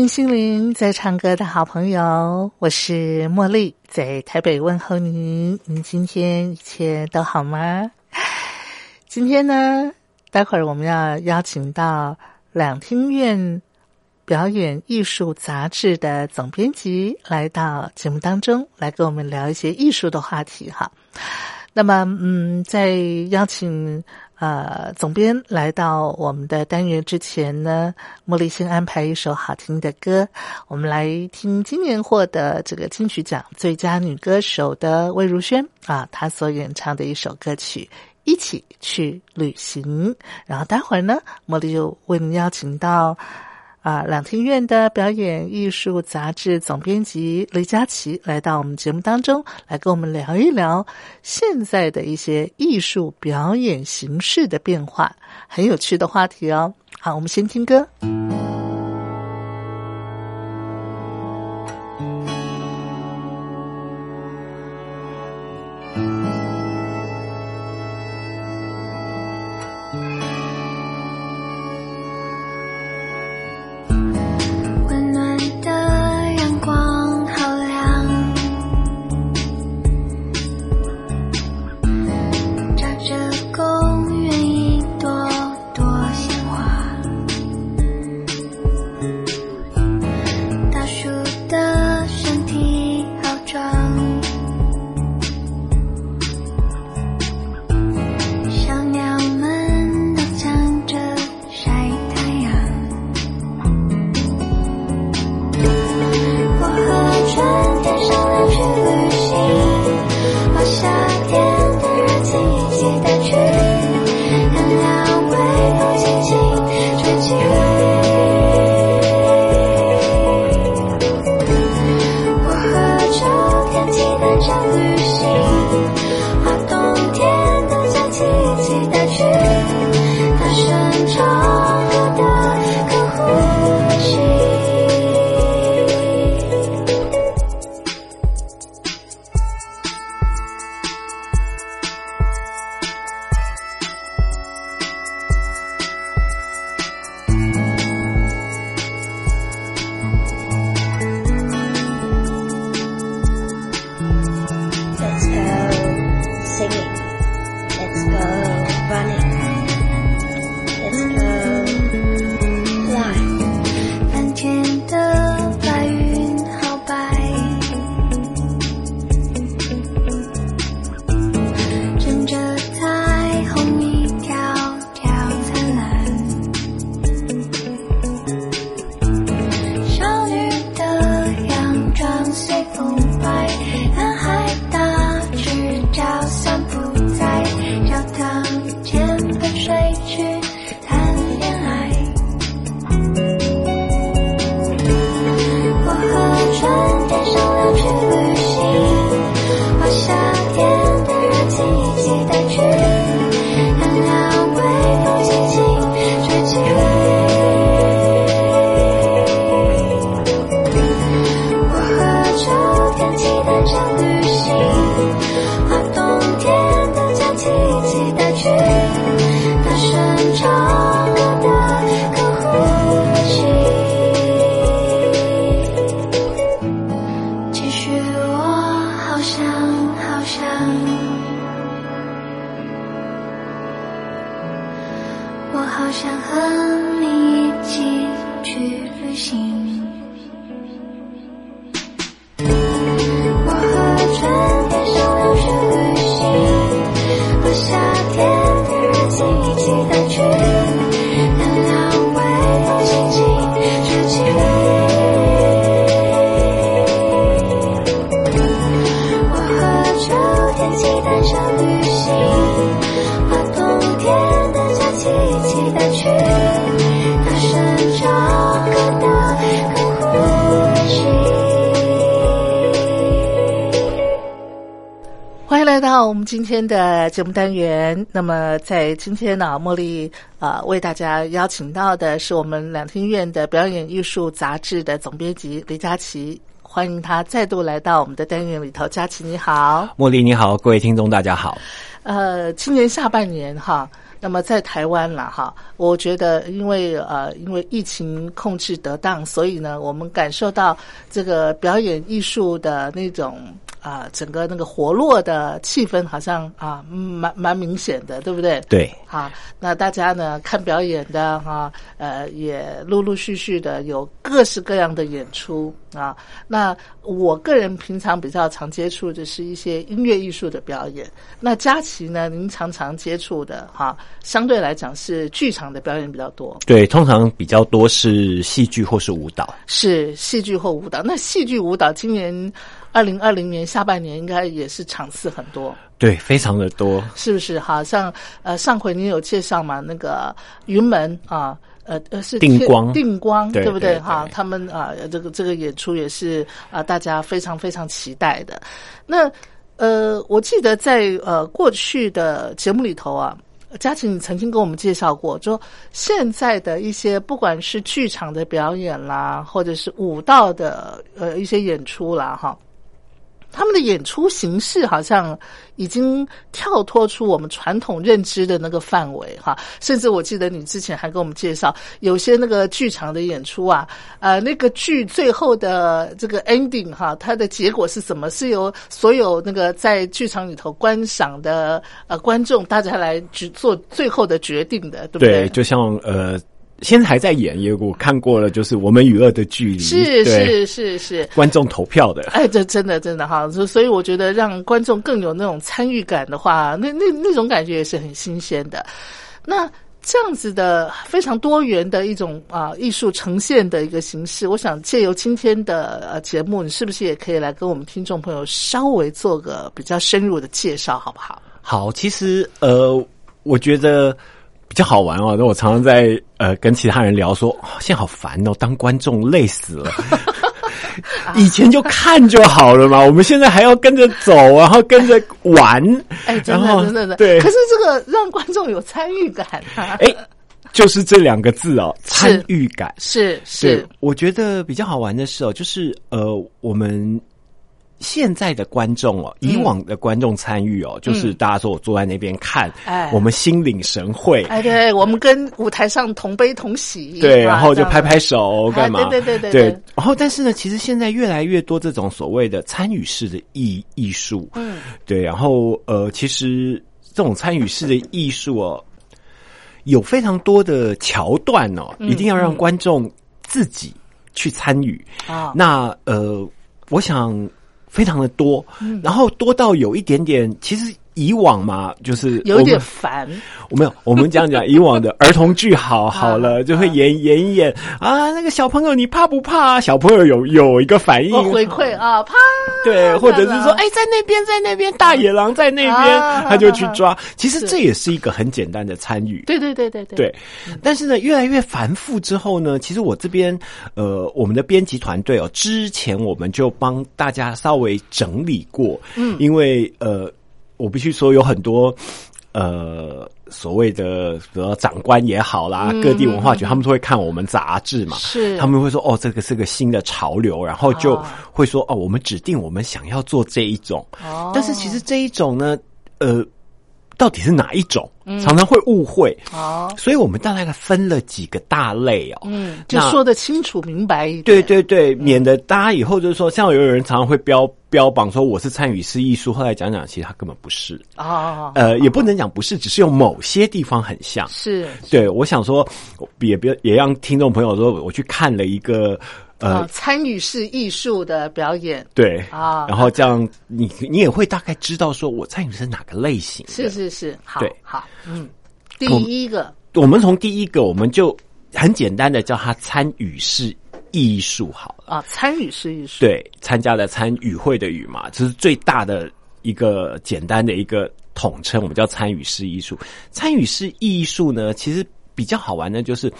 听心灵在唱歌的好朋友，我是茉莉，在台北问候您。您今天一切都好吗？今天呢，待会儿我们要邀请到两厅院表演艺术杂志的总编辑来到节目当中，来跟我们聊一些艺术的话题。哈，那么，嗯，在邀请。呃，总编来到我们的单元之前呢，茉莉先安排一首好听的歌，我们来听今年获得这个金曲奖最佳女歌手的魏如萱啊，她所演唱的一首歌曲《一起去旅行》。然后待会儿呢，茉莉就为您邀请到。啊，两厅院的表演艺术杂志总编辑雷佳琪来到我们节目当中，来跟我们聊一聊现在的一些艺术表演形式的变化，很有趣的话题哦。好，我们先听歌。到我们今天的节目单元，那么在今天呢，茉莉呃为大家邀请到的是我们两厅院的表演艺术杂志的总编辑李佳琪，欢迎他再度来到我们的单元里头。佳琪你好，茉莉你好，各位听众大家好。呃，今年下半年哈。那么在台湾了哈，我觉得因为呃因为疫情控制得当，所以呢，我们感受到这个表演艺术的那种啊整个那个活络的气氛，好像啊蛮蛮明显的，对不对？对。啊，那大家呢看表演的哈，呃也陆陆续续的有各式各样的演出啊。那我个人平常比较常接触的是一些音乐艺术的表演。那佳琪呢，您常常接触的哈？相对来讲是剧场的表演比较多，对，通常比较多是戏剧或是舞蹈，是戏剧或舞蹈。那戏剧舞蹈今年二零二零年下半年应该也是场次很多，对，非常的多，是不是？好像呃上回你有介绍嘛，那个云门啊，呃呃是定光定光对不对？哈，他们啊这个这个演出也是啊大家非常非常期待的。那呃我记得在呃过去的节目里头啊。嘉琪，你曾经跟我们介绍过，说现在的一些不管是剧场的表演啦，或者是舞蹈的呃一些演出啦，哈。他们的演出形式好像已经跳脱出我们传统认知的那个范围哈，甚至我记得你之前还跟我们介绍，有些那个剧场的演出啊，呃，那个剧最后的这个 ending 哈，它的结果是什么？是由所有那个在剧场里头观赏的呃观众大家来去做最后的决定的，对不对？对，就像呃。现在还在演，也我看过了，就是我们与恶的距离，是是是是，观众投票的，哎，这真的真的哈，所以我觉得让观众更有那种参与感的话，那那那种感觉也是很新鲜的。那这样子的非常多元的一种啊艺术呈现的一个形式，我想借由今天的呃节目，你是不是也可以来跟我们听众朋友稍微做个比较深入的介绍，好不好？好，其实呃，我觉得。比较好玩哦，那我常常在呃跟其他人聊说，现在好烦哦，当观众累死了。以前就看就好了嘛，我们现在还要跟着走，然后跟着玩。哎，真的真的的，对。可是这个让观众有参与感，哎，就是这两个字哦，参与感是是。我觉得比较好玩的是哦，就是呃我们。现在的观众哦，以往的观众参与哦，就是大家说我坐在那边看，哎，我们心领神会，哎，对，我们跟舞台上同悲同喜，对，然后就拍拍手干嘛？对对对对。然后，但是呢，其实现在越来越多这种所谓的参与式的艺艺术，嗯，对，然后呃，其实这种参与式的艺术哦，有非常多的桥段哦，一定要让观众自己去参与。啊。那呃，我想。非常的多，然后多到有一点点，其实。以往嘛，就是有点烦。我没有，我们讲讲以往的儿童剧，好好了，就会演演一演啊。那个小朋友，你怕不怕？小朋友有有一个反应回馈啊，怕。对，或者是说，哎，在那边，在那边，大野狼在那边，他就去抓。其实这也是一个很简单的参与。对对对对对。对，但是呢，越来越繁复之后呢，其实我这边呃，我们的编辑团队哦，之前我们就帮大家稍微整理过，嗯，因为呃。我必须说，有很多呃所谓的，比如长官也好啦，各地文化局他们都会看我们杂志嘛，是。他们会说哦，这个是个新的潮流，然后就会说哦，我们指定我们想要做这一种，哦，但是其实这一种呢，呃。到底是哪一种？常常会误会。哦，所以我们大概分了几个大类哦，嗯，就说的清楚明白一点，对对对，免得大家以后就是说，像有人常常会标标榜说我是参与式艺术，后来讲讲，其实他根本不是。哦，呃，也不能讲不是，只是有某些地方很像，是。对。我想说，也别也让听众朋友说，我去看了一个。呃，参与式艺术的表演，对啊，然后这样你你也会大概知道说我参与是哪个类型，是是是，好，对，好，嗯，第一个，我们从第一个，我们就很简单的叫它参与式艺术，好了啊，参与式艺术，对，参加了参与会的与嘛，这是最大的一个简单的一个统称，我们叫参与式艺术。参与式艺术呢，其实比较好玩的，就是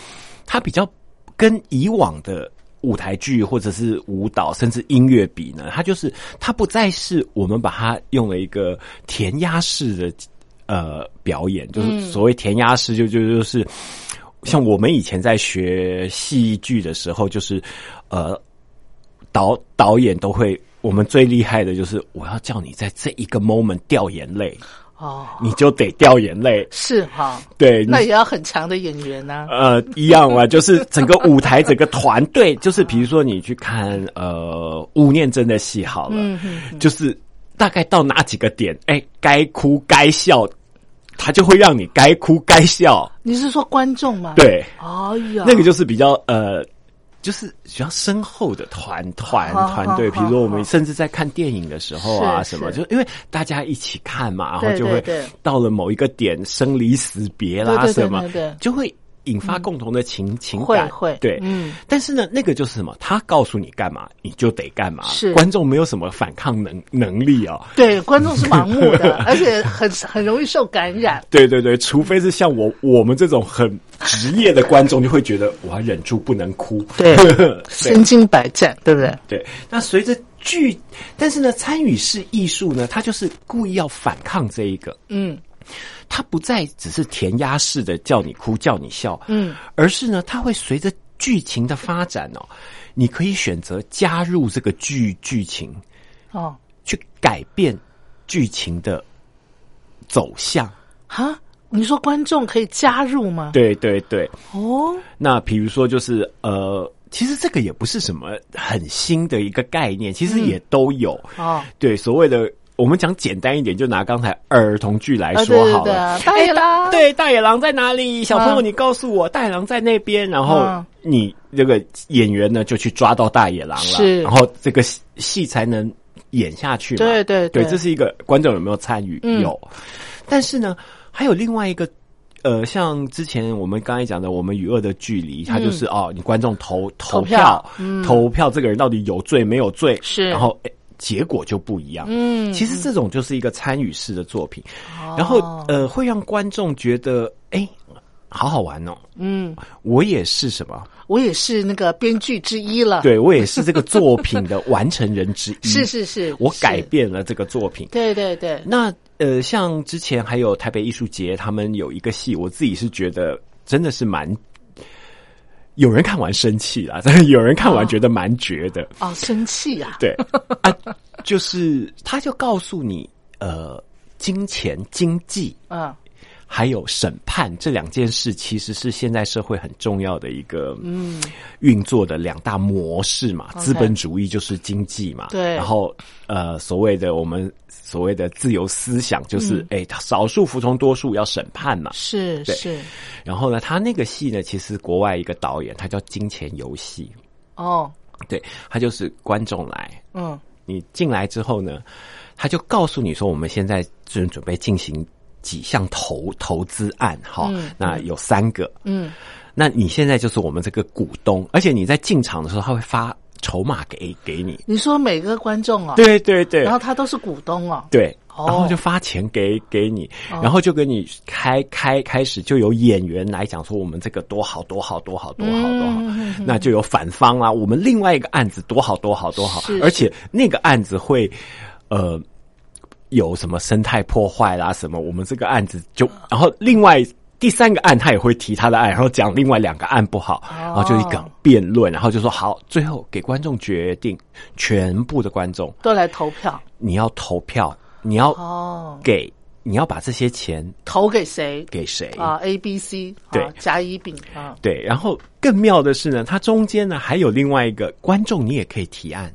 它比较跟以往的。舞台剧或者是舞蹈，甚至音乐比呢，它就是它不再是我们把它用了一个填鸭式的呃表演，就是所谓填鸭式，就就就是像我们以前在学戏剧的时候，就是呃导导演都会，我们最厉害的就是我要叫你在这一个 moment 掉眼泪，哦，你就得掉眼泪，是哈，对，那也要很强的演员呐、呃，一样啊，就是整个舞台、整个团队，就是比如说你去看呃吴念真的戏好了，就是大概到哪几个点，哎，该哭该笑，他就会让你该哭该笑，你是说观众吗？，对，哎呀，那个就是比较呃。就是比较深厚的团团团队，比如说我们甚至在看电影的时候啊，什么，就因为大家一起看嘛，然后就会到了某一个点，生离死别啦什么就会引发共同的情情感，会会对，嗯但是呢，那个就是什么？他告诉你干嘛，你就得干嘛。是观众没有什么反抗能能力哦。对，观众是盲目的，而且很很容易受感染。对对对，除非是像我我们这种很职业的观众，就会觉得我要忍住不能哭。对 对身经百战，对不对？对。那随着剧，但是呢，参与式艺术呢，它就是故意要反抗这一个，嗯它不再只是填鸭式的叫你哭叫你笑，嗯，而是呢，它会随着剧情的发展哦，你可以选择加入这个剧剧情。哦，去改变剧情的走向。哈，你说观众可以加入吗？对对对，哦，那比如说就是呃，其实这个也不是什么很新的一个概念，其实也都有。哦，对，所谓的我们讲简单一点，就拿刚才儿童剧来啊说好了。大野狼，对，大野狼在哪里？小朋友，嗯你告诉我，大野狼在那边。然后嗯你这个演员呢，就去抓到大野狼了，是然后这个戏戏才能演下去嘛。对对对，对这是一个观众有没有参与？嗯有，但是呢，还有另外一个。呃，像之前我们刚才讲的，我们与恶的距离，它就是、哦，你观众投投票嗯投票，这个人到底有罪没有罪？是然后诶结果就不一样。嗯，其实这种就是一个参与式的作品，哦然后呃，会让观众觉得哎，好好玩哦。嗯，我也是什么？我也是那个编剧之一了。，对我也是这个作品的完成人之一。是是是，我改变了这个作品。对对对，那呃，像之前还有台北艺术节，他们有一个戏，我自己是觉得真的是蛮。有人看完生气啦，但是有人看完觉得蛮绝的。哦，生气啊，对。啊，就是他就告诉你，呃，金钱、经济嗯还有审判这两件事，其实是现在社会很重要的一个嗯运作的两大模式嘛。资本主义就是经济嘛，对。然后呃，所谓的我们所谓的自由思想，就是哎、少数服从多数要审判嘛。是是，然后呢，他那个戏呢，其实国外一个导演，他叫《金钱游戏。哦，》，对他就是观众来，嗯。你进来之后呢，他就告诉你说，我们现在正准备进行几项投投资案，哈、嗯那有三个，嗯，那你现在就是我们这个股东，而且你在进场的时候，他会发筹码给给你，你说每个观众哦，，对对对。然后他都是股东哦，对。哦。然后就发钱给给你，哦。然后就给你开开开始就有演员来讲说我们这个多好多好多好多好多好，嗯。那就有反方啦。我们另外一个案子多好多好多好。是，而且那个案子会呃有什么生态破坏啦什么，我们这个案子就然后另外。第三个案他也会提他的案，然后讲另外两个案不好，然后就一个辩论，然后就说好，最后给观众决定，全部的观众都来投票你要投票，你要哦，给你要把这些钱投给谁给谁？啊？A、B、C 对啊，甲、乙、丙啊，对，然后更妙的是呢，它中间呢还有另外一个观众，你也可以提案。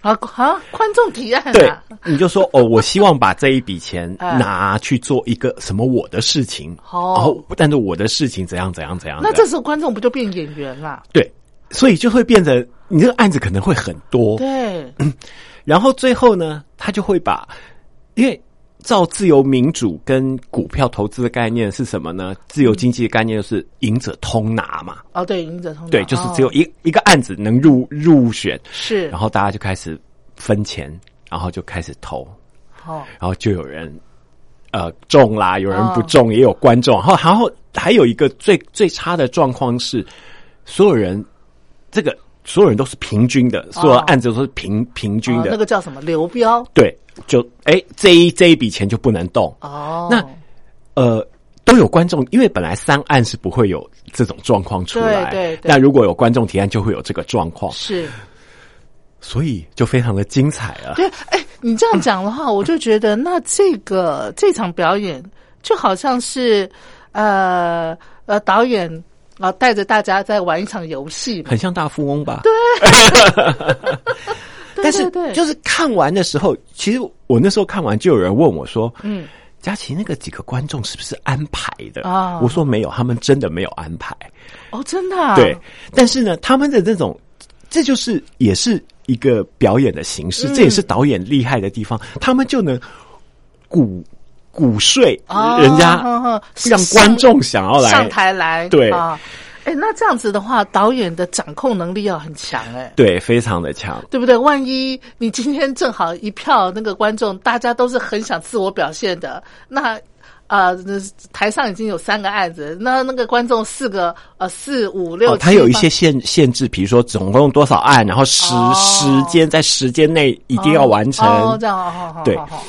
啊啊，观众提案对啊，，你就说哦，我希望把这一笔钱哎 拿去做一个什么我的事情，哦但是我的事情怎样怎样怎样。那这时候观众不就变演员了？对，所以就会变成你这个案子可能会很多，对，然后最后呢，他就会把，因为照自由民主跟股票投资的概念是什么呢？自由经济的概念就是赢者通拿嘛，哦，对，赢者通拿对，就是只有哦。一、一个案子能入入选，是，然后大家就开始分钱，然后就开始投，哦，然后就有人呃中啦，有人不中，也有观众，然后然后还有一个最最差的状况是，所有人这个所有人都是平均的，所有案子都是平平均的。哦那个叫什么？流标？对，就哎这一这一笔钱就不能动。哦，那呃都有观众，因为本来三案是不会有这种状况出来，对对对那如果有观众提案，就会有这个状况，是所以就非常的精彩啊。对，哎，你这样讲的话，我就觉得那这个这场表演就好像是呃呃导演啊、带着大家在玩一场游戏，很像大富翁吧？对 但是就是看完的时候，其实我那时候看完就有人问我说：“嗯，佳琪，那个几个观众是不是安排的？”啊。我说没有，他们真的没有安排。哦，真的、啊、对，但是呢，他们的这种，这就是也是一个表演的形式，嗯。这也是导演厉害的地方，他们就能鼓鼓睡哦人家让观众想要来上台来，对。啊，哎，那这样子的话，导演的掌控能力要很强，哎。对，非常的强。对不对？万一你今天正好一票那个观众，大家都是很想自我表现的，那啊、呃，台上已经有三个案子，那那个观众四个呃四五六，哦，它有一些限限制，比如说总共多少案，然后时、哦时间在时间内一定要完成。哦，这样哦，好好对好好好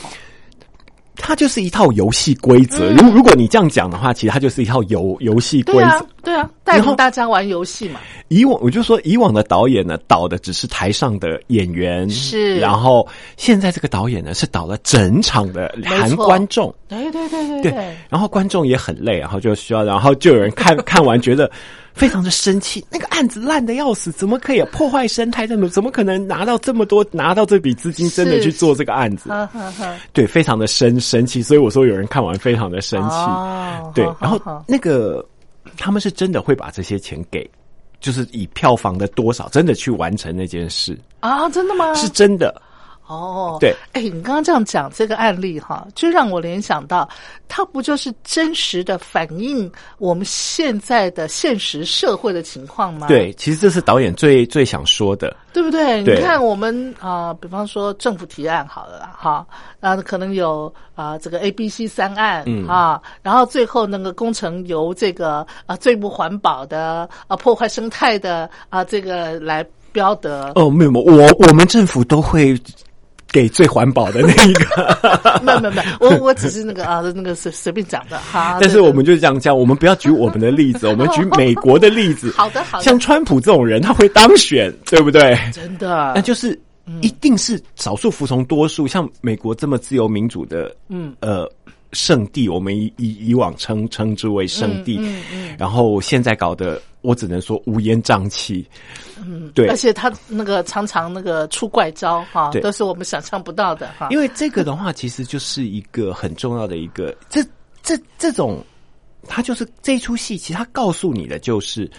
它就是一套游戏规则。如、如果你这样讲的话，其实它就是一套游游戏规则。，对啊，带然后领大家玩游戏嘛，以往我就说，以往的导演呢，导的只是台上的演员，是然后现在这个导演呢，是导了整场的含观众。对对对对对，然后观众也很累，然后就需要，然后就有人看 看完觉得非常的生气，那个案子烂的要死，怎么可以破坏生态？怎么怎么可能拿到这么多，拿到这笔资金，真的去做这个案子？呵呵呵，对，非常的生生气，所以我说有人看完非常的生气。哦对，然后那个他们是真的会把这些钱给，就是以票房的多少，真的去完成那件事，啊，真的吗？是真的。哦，对，哎，你刚刚这样讲这个案例哈，就让我联想到，它不就是真实的反映我们现在的现实社会的情况吗？对，其实这是导演最最想说的。对不对？对你看我们啊、比方说政府提案好了啦，哈，啊，可能有啊、这个 A、B、C 三案、嗯啊，然后最后那个工程由这个啊最不环保的啊破坏生态的啊这个来标的。哦，没有我我们政府都会给最环保的那一个。没有没有没有，我我只是那个啊那个随随便讲的哈。但是我们就是这样讲，我们不要举我们的例子，我们举美国的例子。好的好的像川普这种人，他会当选，对不对？真的那就是一定是少数服从多数，像美国这么自由民主的，嗯呃，圣地，我们以以以往称称之为圣地，嗯嗯然后现在搞得我只能说乌烟瘴气，嗯，对。而，且他那个常常那个出怪招哈，对。都是我们想象不到的哈。因为这个的话，其实就是一个很重要的一个，这这这种，他就是这出戏，其实他告诉你的就是，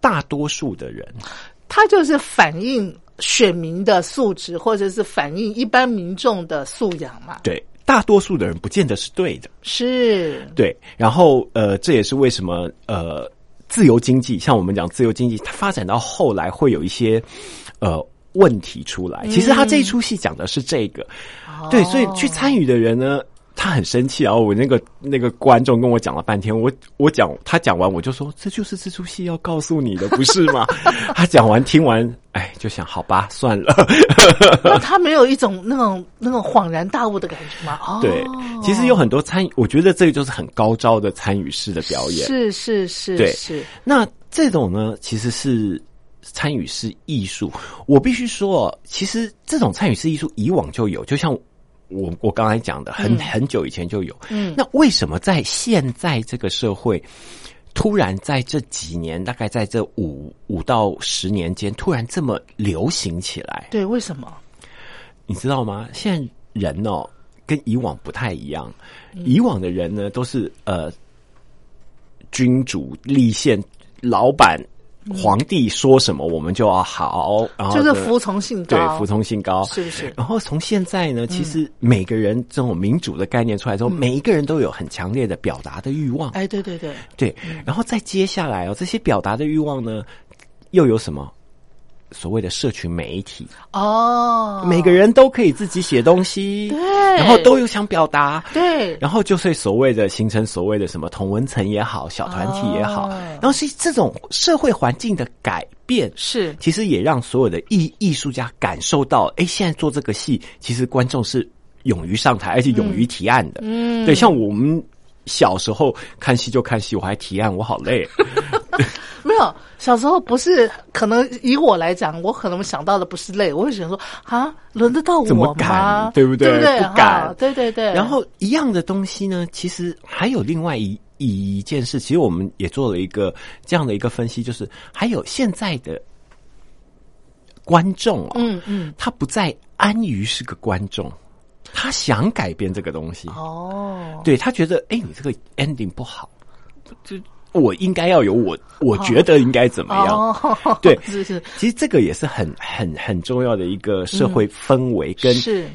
大多数的人，他就是反映选民的素质，或者是反映一般民众的素养嘛。对大多数的人不见得是对的，是，对，然后呃，这也是为什么呃，自由经济，像我们讲自由经济，它发展到后来会有一些呃问题出来。其实他这一出戏讲的是这个，对，所以去参与的人呢。他很生气，然后我那个那个观众跟我讲了半天，我我讲他讲完，我就说这就是这出戏要告诉你的，不是吗？他讲完听完，哎，就想好吧，算了。那他没有一种那种那种恍然大悟的感觉吗？哦，对，其实有很多参与，我觉得这个就是很高招的参与式的表演。是是是对是，那这种呢，其实是参与式艺术。我必须说哦，其实这种参与式艺术以往就有，就像我我刚才讲的，很、很久以前就有。嗯那为什么在现在这个社会，突然在这几年，大概在这五五到十年间，突然这么流行起来？对，为什么？你知道吗？现在人哦，跟以往不太一样。以往的人呢，都是呃，君主立宪，老板、皇帝说什么，我们就要好，然后就是服从性高，对服从性高，是不是？然后从现在呢，其实每个人这种民主的概念出来之后，每一个人都有很强烈的表达的欲望。哎，对对对，对，然后再接下来哦，这些表达的欲望呢，又有什么？所谓的社群媒体，哦，每个人都可以自己写东西，对。然后都有想表达，对，然后就是所谓的形成所谓的什么同文层也好，小团体也好，哦。然后是这种社会环境的改变，是。其实也让所有的艺艺术家感受到，哎，现在做这个戏，其实观众是勇于上台，而且勇于提案的。嗯。对，像我们小时候看戏就看戏，我还提案，我好累。没有，小时候不是，可能以我来讲，我可能想到的不是累，我会想说啊，轮得到我怎么敢吗？对不对对不对？不敢哈对对对。然后一样的东西呢，其实还有另外一一件事，其实我们也做了一个这样的一个分析，就是还有现在的观众哦，嗯嗯，他不再安于是个观众，他想改变这个东西。哦，对他觉得，哎，你这个 ending 不好，就我应该要有我，我觉得应该怎么样？哦，对是是其实这个也是很很很重要的一个社会氛围跟是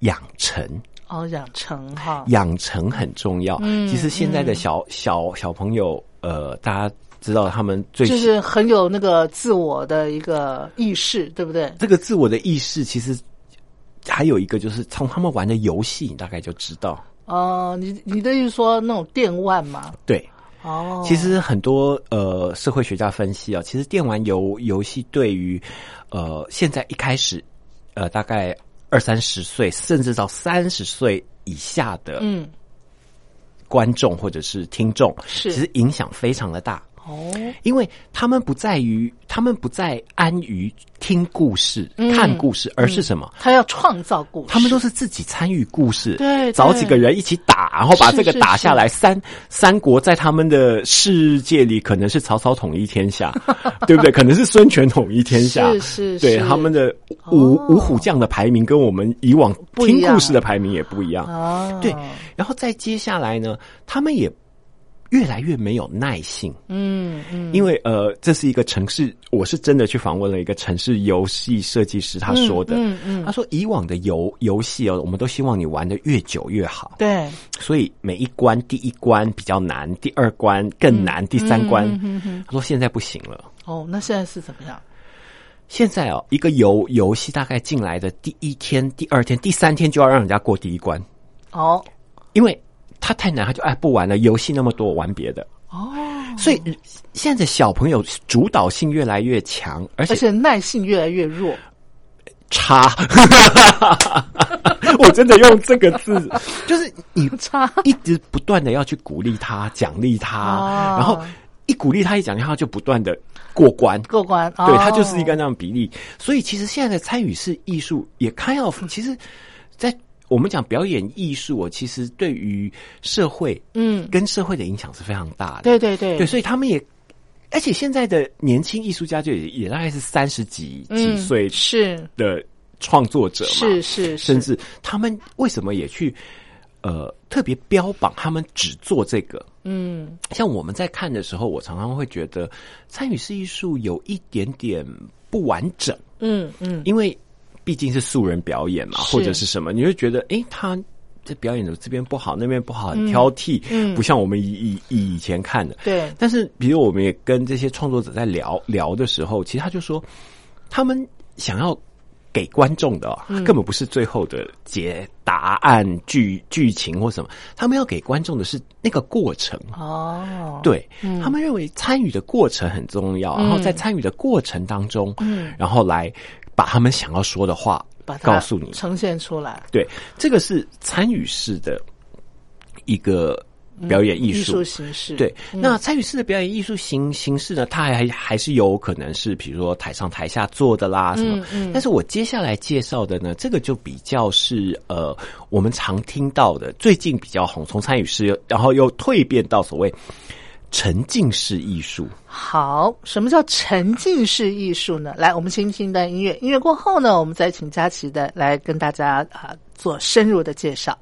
养成。哦，养成哈，养成很重要。嗯其实现在的小、小小朋友，呃，大家知道他们最就是很有那个自我的一个意识，对不对？这个自我的意识，其实还有一个就是从他们玩的游戏，你大概就知道。哦，你你的意思说那种电玩嘛？对，哦，其实很多呃社会学家分析啊，其实电玩游游戏对于呃现在一开始呃大概二三十岁，甚至到三十岁以下的嗯，观众或者是听众，是其实影响非常的大。哦，因为他们不在于，他们不再安于听故事、嗯看故事，而是什么？他要创造故事，他们都是自己参与故事，对对找几个人一起打，然后把这个打下来。三三国在他们的世界里，可能是曹操统一天下，对不对？可能是孙权统一天下，是是对他们的五、哦五虎将的排名跟我们以往听故事的排名也不一样。哦，对，然后再接下来呢，他们也越来越没有耐性。嗯嗯，因为呃，这是一个城市，我是真的去访问了一个城市游戏设计师，他说的，嗯嗯嗯。他说以往的游游戏哦，我们都希望你玩的越久越好，对，所以每一关第一关比较难，第二关更难，第三关，嗯嗯嗯他说现在不行了。哦，那现在是怎么样？现在哦，一个游游戏大概进来的第一天、第二天、第三天就要让人家过第一关，哦。因为他太难，他就哎不玩了。游戏那么多，我玩别的。哦，所以现在的小朋友主导性越来越强，而且而且耐性越来越弱。差，我真的用这个字，就是你差一直不断的要去鼓励他、奖励他，哦然后一鼓励他、一奖励他，就不断的过关。过关，对，哦它就是一个那样比例。所以其实现在的参与式艺术也 kind of，其实，在我们讲表演艺术哦，其实对于社会，嗯，跟社会的影响是非常大的。对对对。对，所以他们也，而且现在的年轻艺术家就也也大概是三十几几嗯岁是。的创作者嘛，是是，甚至他们为什么也去呃特别标榜他们只做这个？嗯。像我们在看的时候，我常常会觉得参与式艺术有一点点不完整，嗯嗯。因为毕竟是素人表演嘛，或者是什么，你会觉得哎，他这表演的这边不好，那边不好，很挑剔，嗯不像我们以以以以前看的。对，但是，比如我们也跟这些创作者在聊聊的时候，其实他就说，他们想要给观众的、哦嗯。根本不是最后的解答案、剧剧情或什么，他们要给观众的是那个过程。哦，对、他们认为参与的过程很重要，然后在参与的过程当中，嗯。然后来把他们想要说的话把它告诉你。呈现出来，对，这个是参与式的一个表演艺艺术。术形式，对，那参与式的表演艺术形形式呢，它还还是有可能是比如说台上台下做的啦什么。但是我接下来介绍的呢，这个就比较是呃我们常听到的，最近比较红，从参与式然后又蜕变到所谓沉浸式艺术。好，什么叫沉浸式艺术呢？来，我们先听一段音乐，音乐过后呢，我们再请佳琪的来跟大家啊做深入的介绍。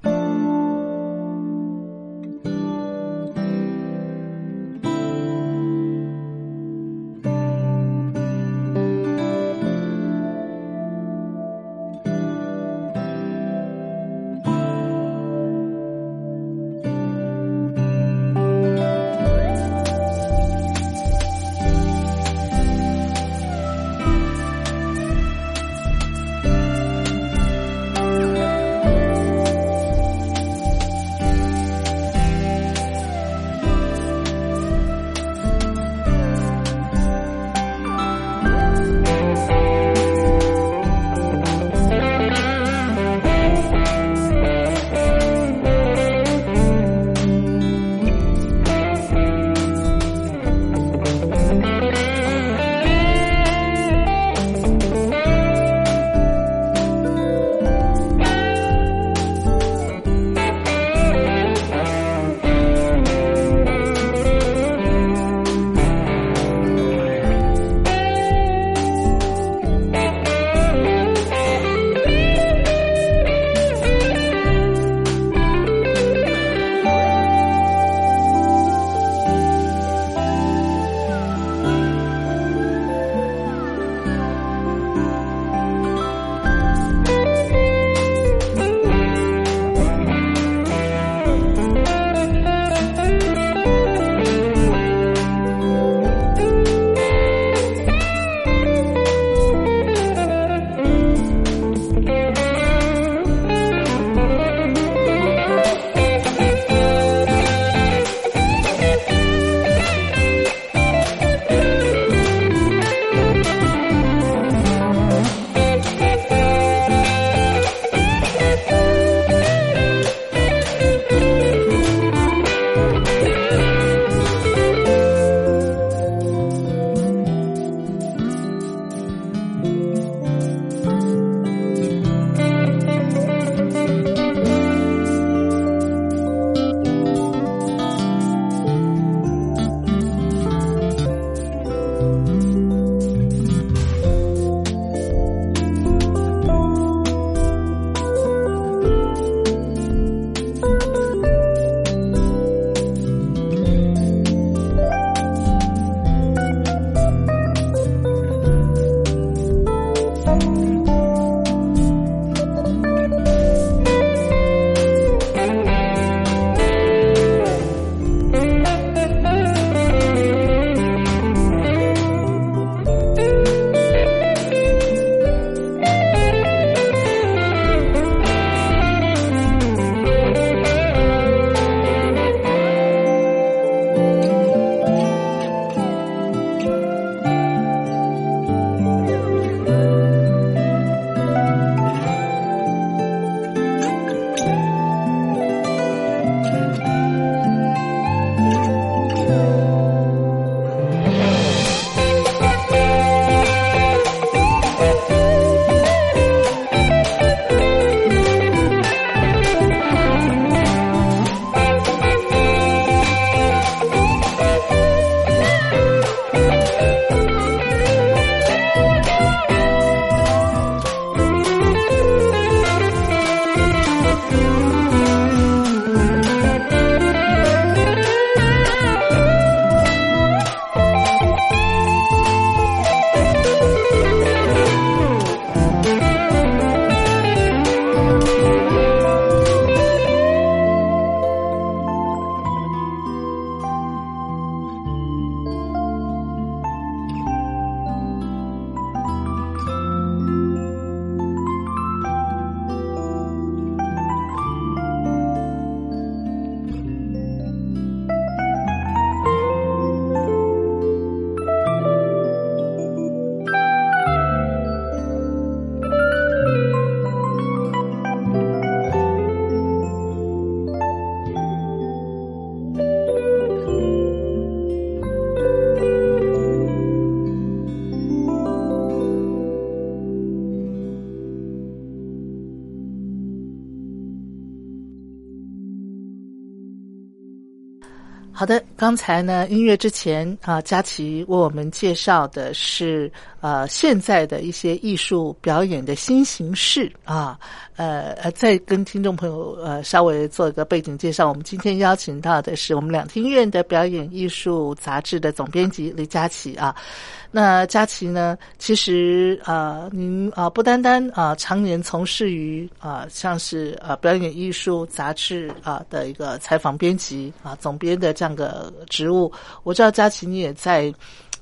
刚才呢，音乐之前啊，佳琪为我们介绍的是呃现在的一些艺术表演的新形式啊，呃呃，再跟听众朋友呃稍微做一个背景介绍。我们今天邀请到的是我们两厅院的表演艺术杂志的总编辑李佳琪啊。那佳琪呢？其实呃，您啊不单单啊常年从事于啊像是呃表演艺术杂志啊的一个采访编辑啊总编的这样的职务。我知道佳琪你也在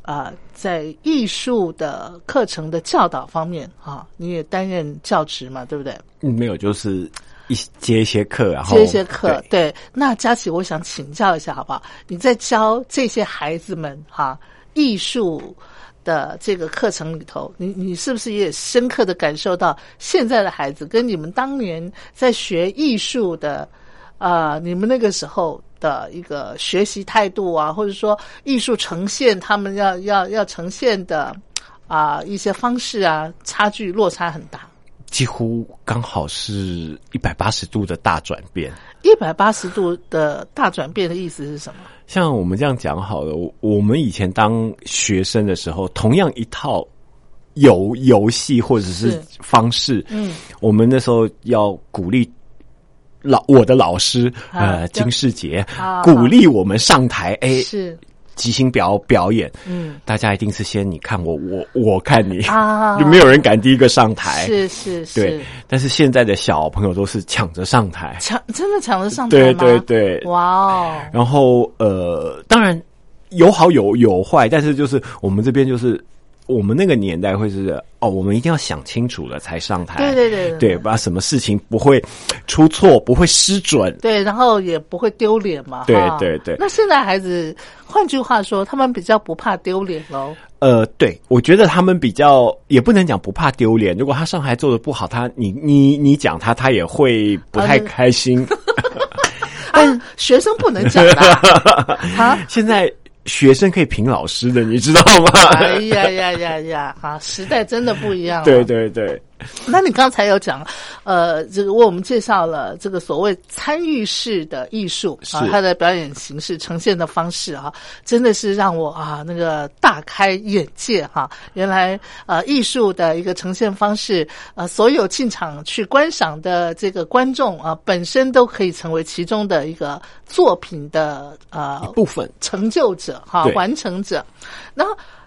啊在艺术的课程的教导方面啊，你也担任教职嘛，对不对？嗯，没有，就是一接一些课，然后接一些课。对，那佳琪，我想请教一下好不好？你在教这些孩子们哈艺术。的这个课程里头，你你是不是也深刻的感受到现在的孩子跟你们当年在学艺术的啊，你们那个时候的一个学习态度啊，或者说艺术呈现他们要要要呈现的啊一些方式啊，差距落差很大。几乎刚好是一百八十度的大转变。一百八十度的大转变的意思是什么？像我们这样讲好了，我们以前当学生的时候，同样一套游游戏或者是方式，嗯，我们那时候要鼓励老我的老师呃金世杰鼓励我们上台，哎是。即兴表表演，嗯，大家一定是先你看我，我我看你，啊，就没有人敢第一个上台，是是是，对。但是现在的小朋友都是抢着上台，抢真的抢着上台对对对，哇哦。然后呃，当然有好有有坏，但是就是我们这边就是。我们那个年代会是哦，我们一定要想清楚了才上台，对对对，对，把什么事情不会出错，不会失准，对，然后也不会丢脸嘛，对对对。那现在孩子，换句话说，他们比较不怕丢脸喽。呃，对，我觉得他们比较也不能讲不怕丢脸。如果他上台做的不好，他你你你讲他，他也会不太开心。但 学生不能讲的啊。现在。学生可以评老师的，你知道吗？哎呀呀呀呀！啊，时代真的不一样了。对对对，那你刚才有讲，呃，这个为我们介绍了这个所谓参与式的艺术啊，它的表演形式呈现的方式啊，真的是让我啊那个大开眼界哈、原来呃艺术的一个呈现方式，呃，所有进场去观赏的这个观众啊，本身都可以成为其中的一个作品的呃部分。成就者哈，对。完成者。那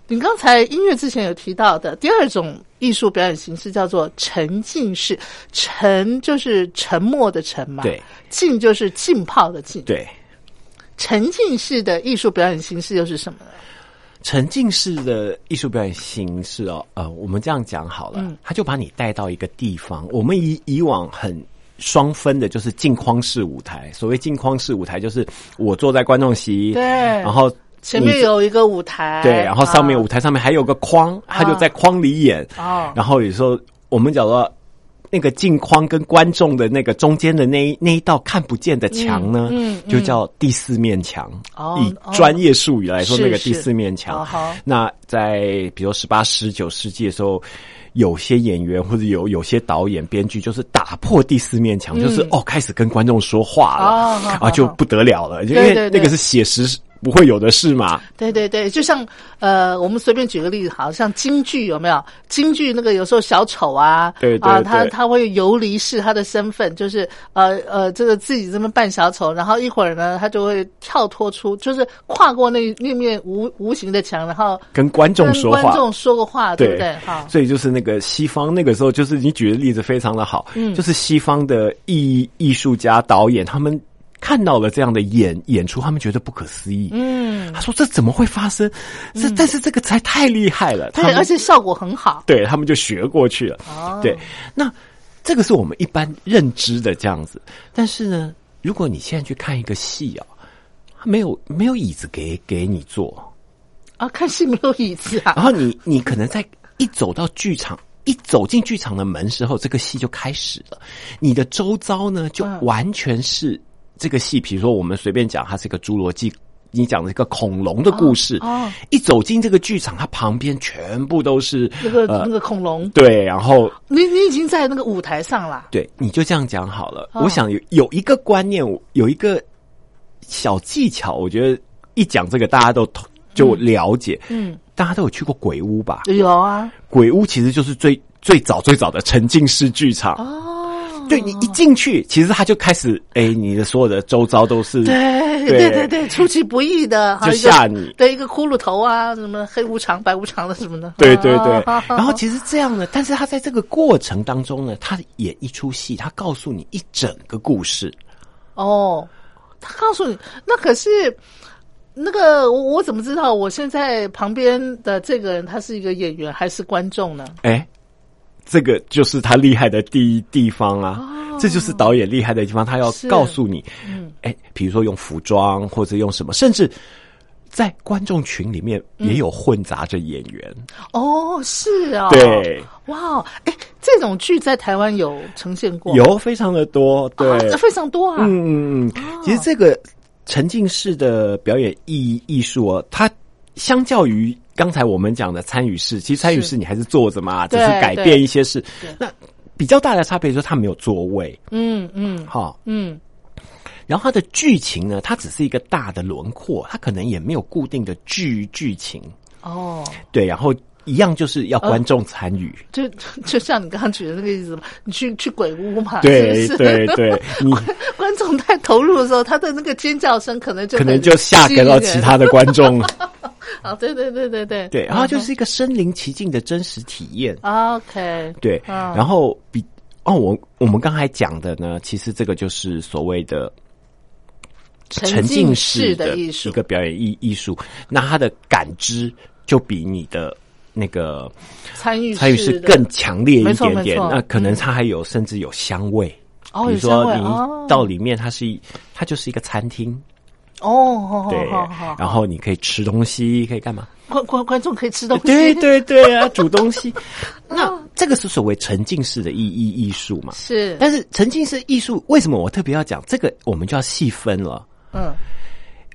你刚才音乐之前有提到的第二种艺术表演形式叫做沉浸式，沉就是沉默的沉嘛，对，浸就是浸泡的浸，对。沉浸式的艺术表演形式又是什么呢？沉浸式的艺术表演形式哦，呃，我们这样讲好了，他就把你带到一个地方。我们以以往很双分的，就是镜框式舞台。所谓镜框式舞台，就是我坐在观众席，对然后前面有一个舞台，对，然后上面啊舞台上面还有个框，他就在框里演。哦然后有时候我们讲到那个镜框跟观众的那个中间的那一那一道看不见的墙呢，就叫第四面墙。哦以哦专业术语来说，那个第四面墙。哦好那在比如十八、十九世纪的时候。有些演员或者有有些导演、编剧，就是打破第四面墙，就是哦，开始跟观众说话了，啊，就不得了了，因为那个是写实不会有的事嘛。对对对，就像呃，我们随便举个例子，好像京剧有没有？京剧那个有时候小丑啊，对对啊，他他会游离式他的身份，就是呃呃，这个自己这么扮小丑，然后一会儿呢，他就会跳脱出，就是跨过那那面无无形的墙，然后跟观众说话跟观众说个话，对不对？哈，所以就是那个西方那个时候，就是你举的例子非常的好，嗯，就是西方的艺艺术家、导演，他们看到了这样的演演出，他们觉得不可思议，嗯，他说这怎么会发生？这、但是这个才太厉害了，他对，而且效果很好。对他们就学过去了，哦。对，那这个是我们一般认知的这样子，但是呢，如果你现在去看一个戏啊，没有没有椅子给给你坐，啊，看戏没有椅子啊？然，后你你可能在一走到剧场，一走进剧场的门时候，这个戏就开始了。你的周遭呢，就嗯。完全是这个戏。比如说，我们随便讲，它是一个侏罗纪。你讲的一个恐龙的故事，哦哦一走进这个剧场，它旁边全部都是那个呃那个恐龙，对，然后你你已经在那个舞台上了。对，你就这样讲好了。哦我想有有一个观念，有一个小技巧，我觉得一讲这个大家都就了解。嗯，大家都有去过鬼屋吧？有啊，鬼屋其实就是最最早最早的沉浸式剧场。哦，对你一进去，其实他就开始，哎，你的所有的周遭都是对对对对对，出其不意的，就吓你对一个骷髅头啊，什么黑无常、白无常的什么的，对对对啊，然后其实这样呢，但是他在这个过程当中呢，他演一出戏，他告诉你一整个故事。哦，他告诉你，那可是那个我我怎么知道我现在旁边的这个人他是一个演员还是观众呢？哎，这个就是他厉害的第一地方啊！这就是导演厉害的地方，他要告诉你，嗯，哎，比如说用服装或者用什么，甚至在观众群里面嗯也有混杂着演员。哦，是哦，对，哇，哎，这种剧在台湾有呈现过，有非常的多，对，啊非常多啊，嗯嗯嗯，其实这个沉浸式的表演艺艺术哦，它相较于刚才我们讲的参与式，其实参与式你还是坐着嘛，只是改变一些事。那比较大的差别就是它没有座位，嗯嗯。哈。嗯，然后它的剧情呢，它只是一个大的轮廓，它可能也没有固定的剧剧情，哦。对。然后一样就是要观众参与，就就像你刚刚举的那个例子嘛，你去去鬼屋嘛，对对对，你观众太投入的时候，他的那个尖叫声可能就可能就吓给到其他的观众，啊，对对对对对。对。然后就是一个身临其境的真实体验，OK，对，嗯。然后比哦，我我们刚才讲的呢，其实这个就是所谓的沉浸式的艺术。一个表演艺艺术，那它的感知就比你的那个参与参与是更强烈一点点。那可能它还有甚至有香味，哦比如说你到里面，它是一它就是一个餐厅，哦，好对然后你可以吃东西，可以干嘛？观观观众可以吃东西，对对对啊，煮东西。那这个是所谓沉浸式的艺艺艺术嘛？是，但是沉浸式艺术为什么我特别要讲这个？我们就要细分了。嗯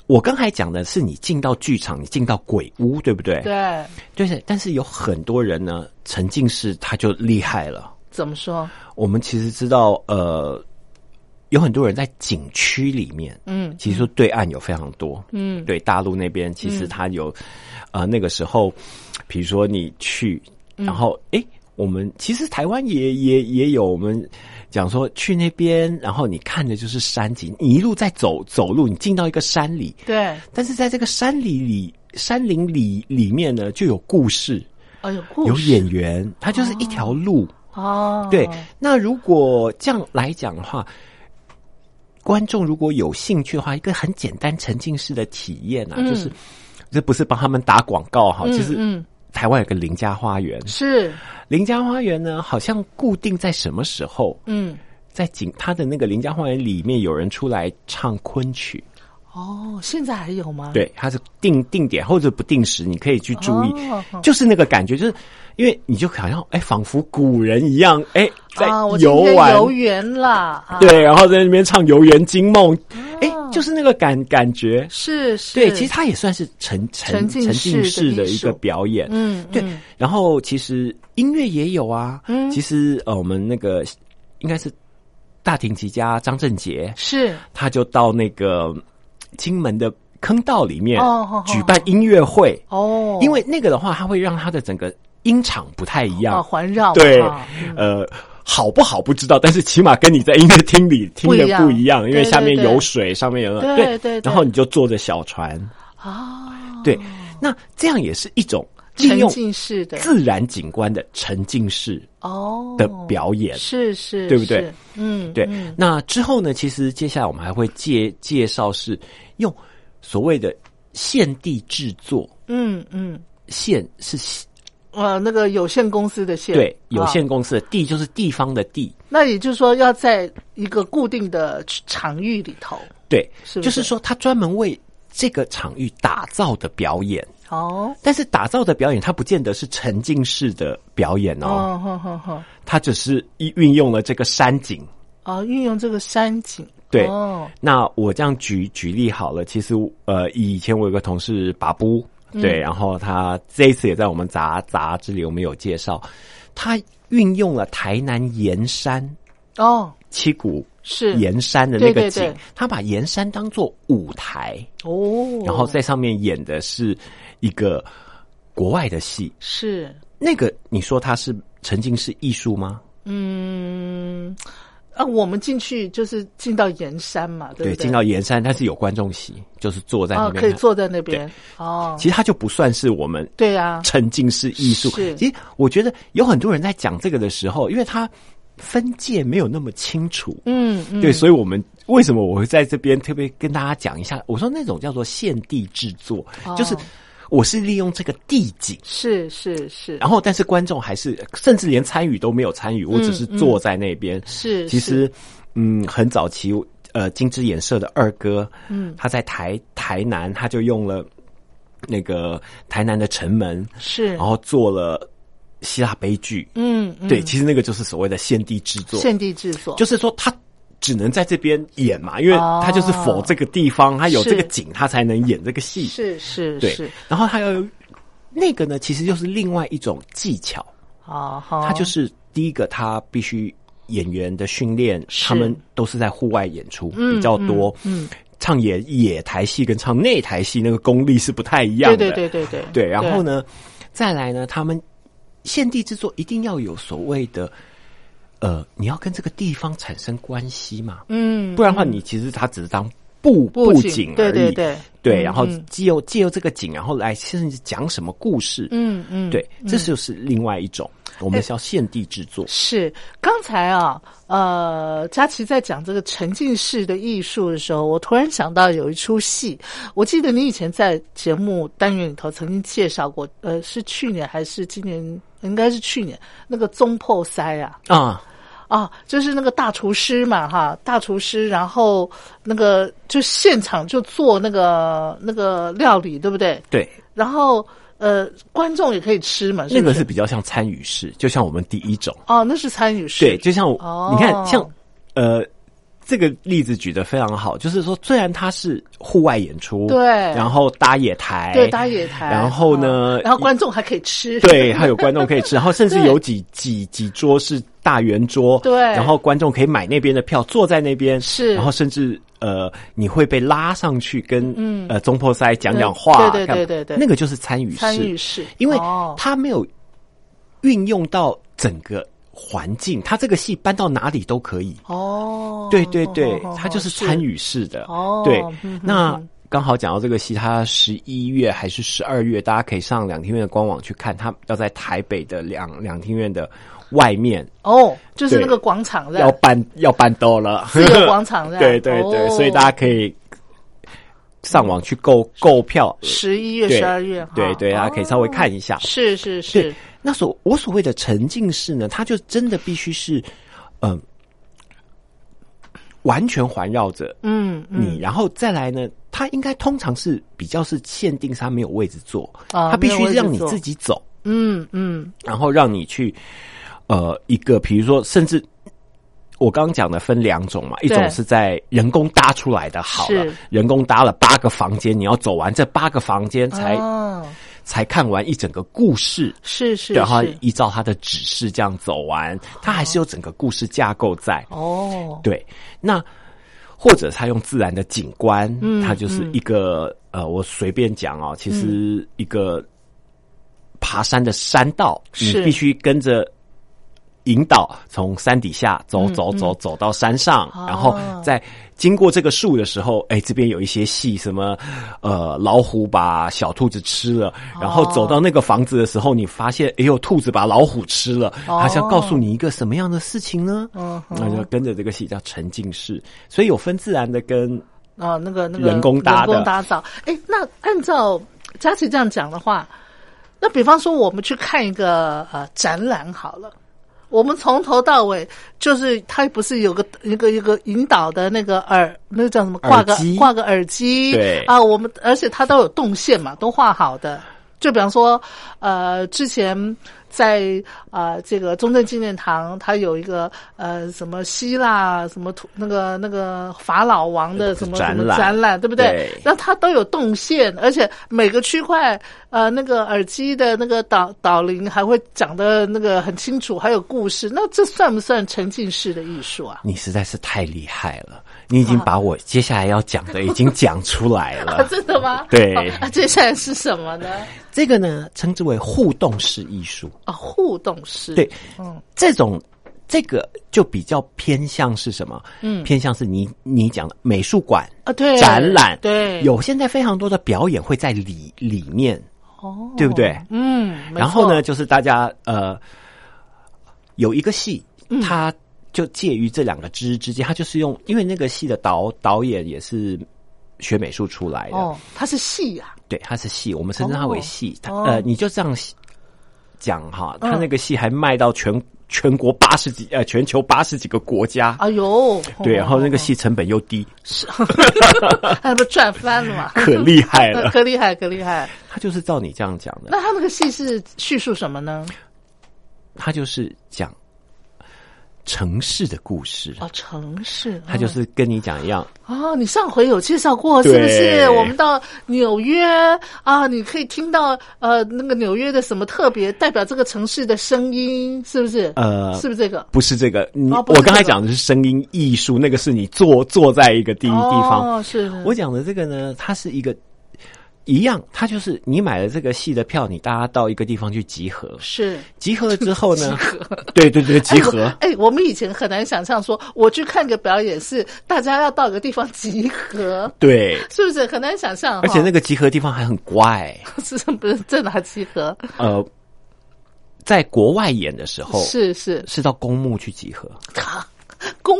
我刚才讲的是你进到剧场，你进到鬼屋，对不对？对，就是，但是有很多人呢，沉浸式他就厉害了。怎么说？我们其实知道，呃，有很多人在景区里面，嗯其实对岸有非常多，嗯，对大陆那边其实它有，呃，那个时候，比如说你去，嗯。然后诶，我们其实台湾也也也有我们讲说去那边，然后你看的就是山景，你一路在走走路，你进到一个山里，对，但是在这个山里里山林里里面呢，就有故事，哦，有故有演员，它就是一条路。哦，对，那如果这样来讲的话，观众如果有兴趣的话，一个很简单沉浸式的体验啊，嗯。就是这不是帮他们打广告哈，嗯其实嗯。台湾有个邻家花园，是，邻家花园呢，好像固定在什么时候，嗯，在景他的那个邻家花园里面有人出来唱昆曲，哦，现在还有吗？，对，它是定定点或者不定时，你可以去注意，哦就是那个感觉，就是因为你就好像哎，仿佛古人一样，哎，在游玩。天游园啦，啊，对，然后在那边唱《游园惊梦》，哎、就是那个感感觉。是是，对，其实它也算是沉沉沉浸式的一个表演。嗯，对嗯。然后其实音乐也有啊。嗯其实呃，我们那个应该是大庭吉家张振杰，是他就到那个金门的坑道里面举办音乐会。哦，因为那个的话，它会让它的整个音场不太一样。啊环绕对呃，好不好不知道，但是起码跟你在音乐厅里听的不一样因为下面有水，上面有对对然后你就坐着小船，啊，对，那这样也是一种利沉用浸式的。自然景观的沉浸式哦。的表演。是是，对不对？嗯，对。嗯，那之后呢，其实接下来我们还会介介绍是用所谓的现地制作，嗯嗯，现是呃，那个有限公司的限，对有啊。限公司的地就是地方的地，那也就是说，要在一个固定的场域里头，对，就是说他专门为这个场域打造的表演。哦，但是打造的表演，它不见得是沉浸式的表演哦，哦，它只是一运用了这个山景。哦，运用这个山景，对。哦，那我这样举举例好了，其实呃，以前我有个同事把布，嗯。对，然后他这一次也在我们杂杂志里我们有介绍，他运用了台南盐山哦，七股是。盐山的那个景，对对。对他把盐山当做舞台，哦，然后在上面演的是一个国外的戏。是，那个你说它是沉浸式艺术吗？嗯。啊，我们进去就是进到盐山嘛，对不对？进到盐山，它是有观众席，就是坐在那哦，边看。可以坐在那边哦。其实它就不算是我们对啊，沉浸式艺术。是其实我觉得有很多人在讲这个的时候，因为它分界没有那么清楚，嗯嗯，对，所以我们为什么我会在这边特别跟大家讲一下？我说那种叫做现地制作，哦就是我是利用这个地景。是是是，然后，但是观众还是甚至连参与都没有参与，我只是坐在那边。嗯。是其实，嗯，很早期，呃，金枝演社的二哥，嗯，他在台台南，他就用了那个台南的城门，是。然后做了希腊悲剧。嗯，嗯。对，其实那个就是所谓的现地制作，现地制作，就是说他只能在这边演嘛，因为哦。他就是否这个地方，他有这个景，他才能演这个戏。是是对。是，，然后还有那个呢，其实就是另外一种技巧，哦，他就是第一个，他必须演员的训练，他们都是在户外演出嗯比较多，嗯，唱野野台戏跟唱内台戏那个功力是不太一样的，对对对对对对，然后？呢，再来呢，他们献地制作一定要有所谓的，呃，你要跟这个地方产生关系嘛，嗯，不然的话，你其实它只是当布布景景而已，对对对。对嗯然后嗯。借由借由这个景，然后来甚至讲什么故事，嗯嗯，对，这就是另外一种，我们是要现地制作，是刚才啊，呃，佳琪在讲这个沉浸式的艺术的时候，我突然想到有一出戏，我记得你以前在节目单元里头曾经介绍过，呃，是去年还是今年？应该是去年那个中破塞啊，啊，啊，就是那个大厨师嘛，哈，大厨师，然后那个就现场就做那个那个料理，对不对？对，然后呃，观众也可以吃嘛，不那个是比较像参与式，就像我们第一种，哦，那是参与式，对，就像我哦你看像呃这个例子举得非常好，就是说，虽然它是户外演出，对。然后搭野台，对，搭野台，然后呢嗯然后观众还可以吃，对，还有观众可以吃，然后甚至 有几几几桌是大圆桌，对。然后观众可以买那边的票，坐在那边，是。然后甚至呃，你会被拉上去跟嗯。呃中破塞讲讲话，对对对对对。那个就是参与式，参与式，因为哦。他没有运用到整个环境，他这个戏搬到哪里都可以。哦，对对对哦，他就是参与式的。哦对那刚好讲到这个戏，它十一月还是十二月，大家可以上两厅院的官网去看。它要在台北的两两厅院的外面哦，就是那个广场要搬要搬到了，自由广场 对对对，哦所以大家可以上网去购购票。十一月、十二月，对对，大家可以稍微看一下。是是是，，那所我所谓的沉浸式呢，它就真的必须是，嗯、完全环绕着嗯你，然后再来呢，它应该通常是比较是限定它没有位置坐，啊它必须让你自己走，嗯嗯然后让你去呃一个，比如说甚至。我刚刚讲的分两种嘛，一对种是在人工搭出来的，好了，人工搭了八个房间，你要走完这八个房间才、哦才看完一整个故事，是是然后，依照他的指示这样走完，他还是有整个故事架构在。哦，对，那或者他用自然的景观，嗯它就是一个、呃，我随便讲哦，其实一个爬山的山道，你必须跟着。引导从山底下走嗯走走走到山上，哦然后在经过这个树的时候，哎，这边有一些戏，什么呃老虎把小兔子吃了，然后走到那个房子的时候，你发现哎呦兔子把老虎吃了，哦它是要告诉你一个什么样的事情呢？那就跟着这个戏叫沉浸式，所以有分自然的跟哦，那个那个人工搭的人工打造。哎，那按照佳琪这样讲的话，那比方说我们去看一个呃展览好了。我们从头到尾就是，它不是有个一个一个引导的那个耳，那个叫什么？挂个挂个耳机，对啊，我们而且它都有动线嘛，都画好的。就比方说，呃，之前在啊、呃、这个中正纪念堂，它有一个呃什么希腊什么图那个那个法老王的什么什么展览展览，对不对对？那它都有动线，而且每个区块呃那个耳机的那个导导铃还会讲的那个很清楚，还有故事。那这算不算沉浸式的艺术啊？你实在是太厉害了，你已经把我接下来要讲的已经讲出来啊，了。真的吗？对接下来是什么呢？这个呢，称之为互动式艺术。啊，互动式。对，嗯，这种这个就比较偏向是什么？嗯偏向是你你讲的美术馆啊，对，展览，对，有现在非常多的表演会在里里面，哦，对不对？嗯，然后呢，就是大家呃有一个戏，嗯它就介于这两个之之间，他就是用，因为那个戏的导导演也是学美术出来的，哦，他是戏啊，对，他是戏，我们称之他为戏。它哦呃，你就这样讲哈，他那个戏还卖到全全国八十几呃全球八十几个国家。哎呦，对，然后那个哦戏成本又低，是 那不赚翻了嘛？可厉害了。可厉害，可厉害。他就是照你这样讲的，那他那个戏是叙述什么呢？他就是讲城市的故事，哦，城市，他就是跟你讲一样，哦，你上回有介绍过是不是？我们到纽约啊，你可以听到呃那个纽约的什么特别代表这个城市的声音，是不是？呃是不是这个？不是这个，你、我刚才讲的是声音艺术，那个是你坐坐在一个地地方。哦，是是我讲的这个呢，它是一个一样，它就是你买了这个戏的票，你大家到一个地方去集合，是。集合了之后呢，集合。对对对，集合。哎我们以前很难想象说，我去看个表演是大家要到一个地方集合，对，是不是很难想象？而且那个集合地方还很怪，是不是在哪集合？呃，在国外演的时候是是。是到公墓去集合，公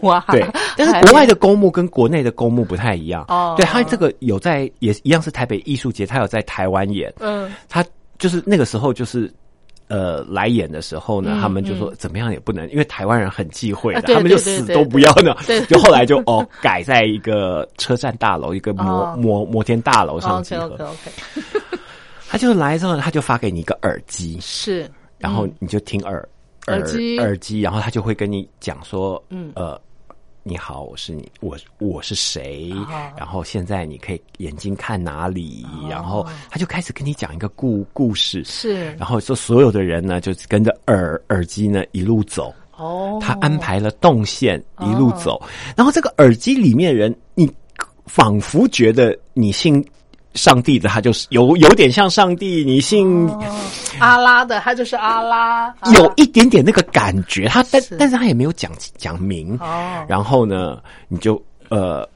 墓啊，对，但是国外的公墓跟国内的公墓不太一样。哦。对，他这个有在也一样是台北艺术节，他有在台湾演，嗯。他就是那个时候就是。呃，来演的时候呢，嗯他们就说怎么样也不能，因为台湾人很忌讳他们就死都不要呢对。就后来就哦，改在一个车站大楼，一个摩哦。摩摩天大楼上集 OK 合。OK OK，他就来之后，他就发给你一个耳机，是，然后你就听耳耳机。耳机，然后他就会跟你讲说，嗯。呃，你好，我是你，我我是谁？哦然后现在你可以眼睛看哪里？然后他就开始跟你讲一个故故事，是。然后说所有的人呢，就跟着耳耳机呢一路走。哦，他安排了动线一路走，然后这个耳机里面人，你仿佛觉得你信上帝的，他就是有有点像上帝；你信阿拉的，他就是阿拉，啊有一点点那个感觉，他但但是他也没有讲讲明。哦，然后呢，你就呃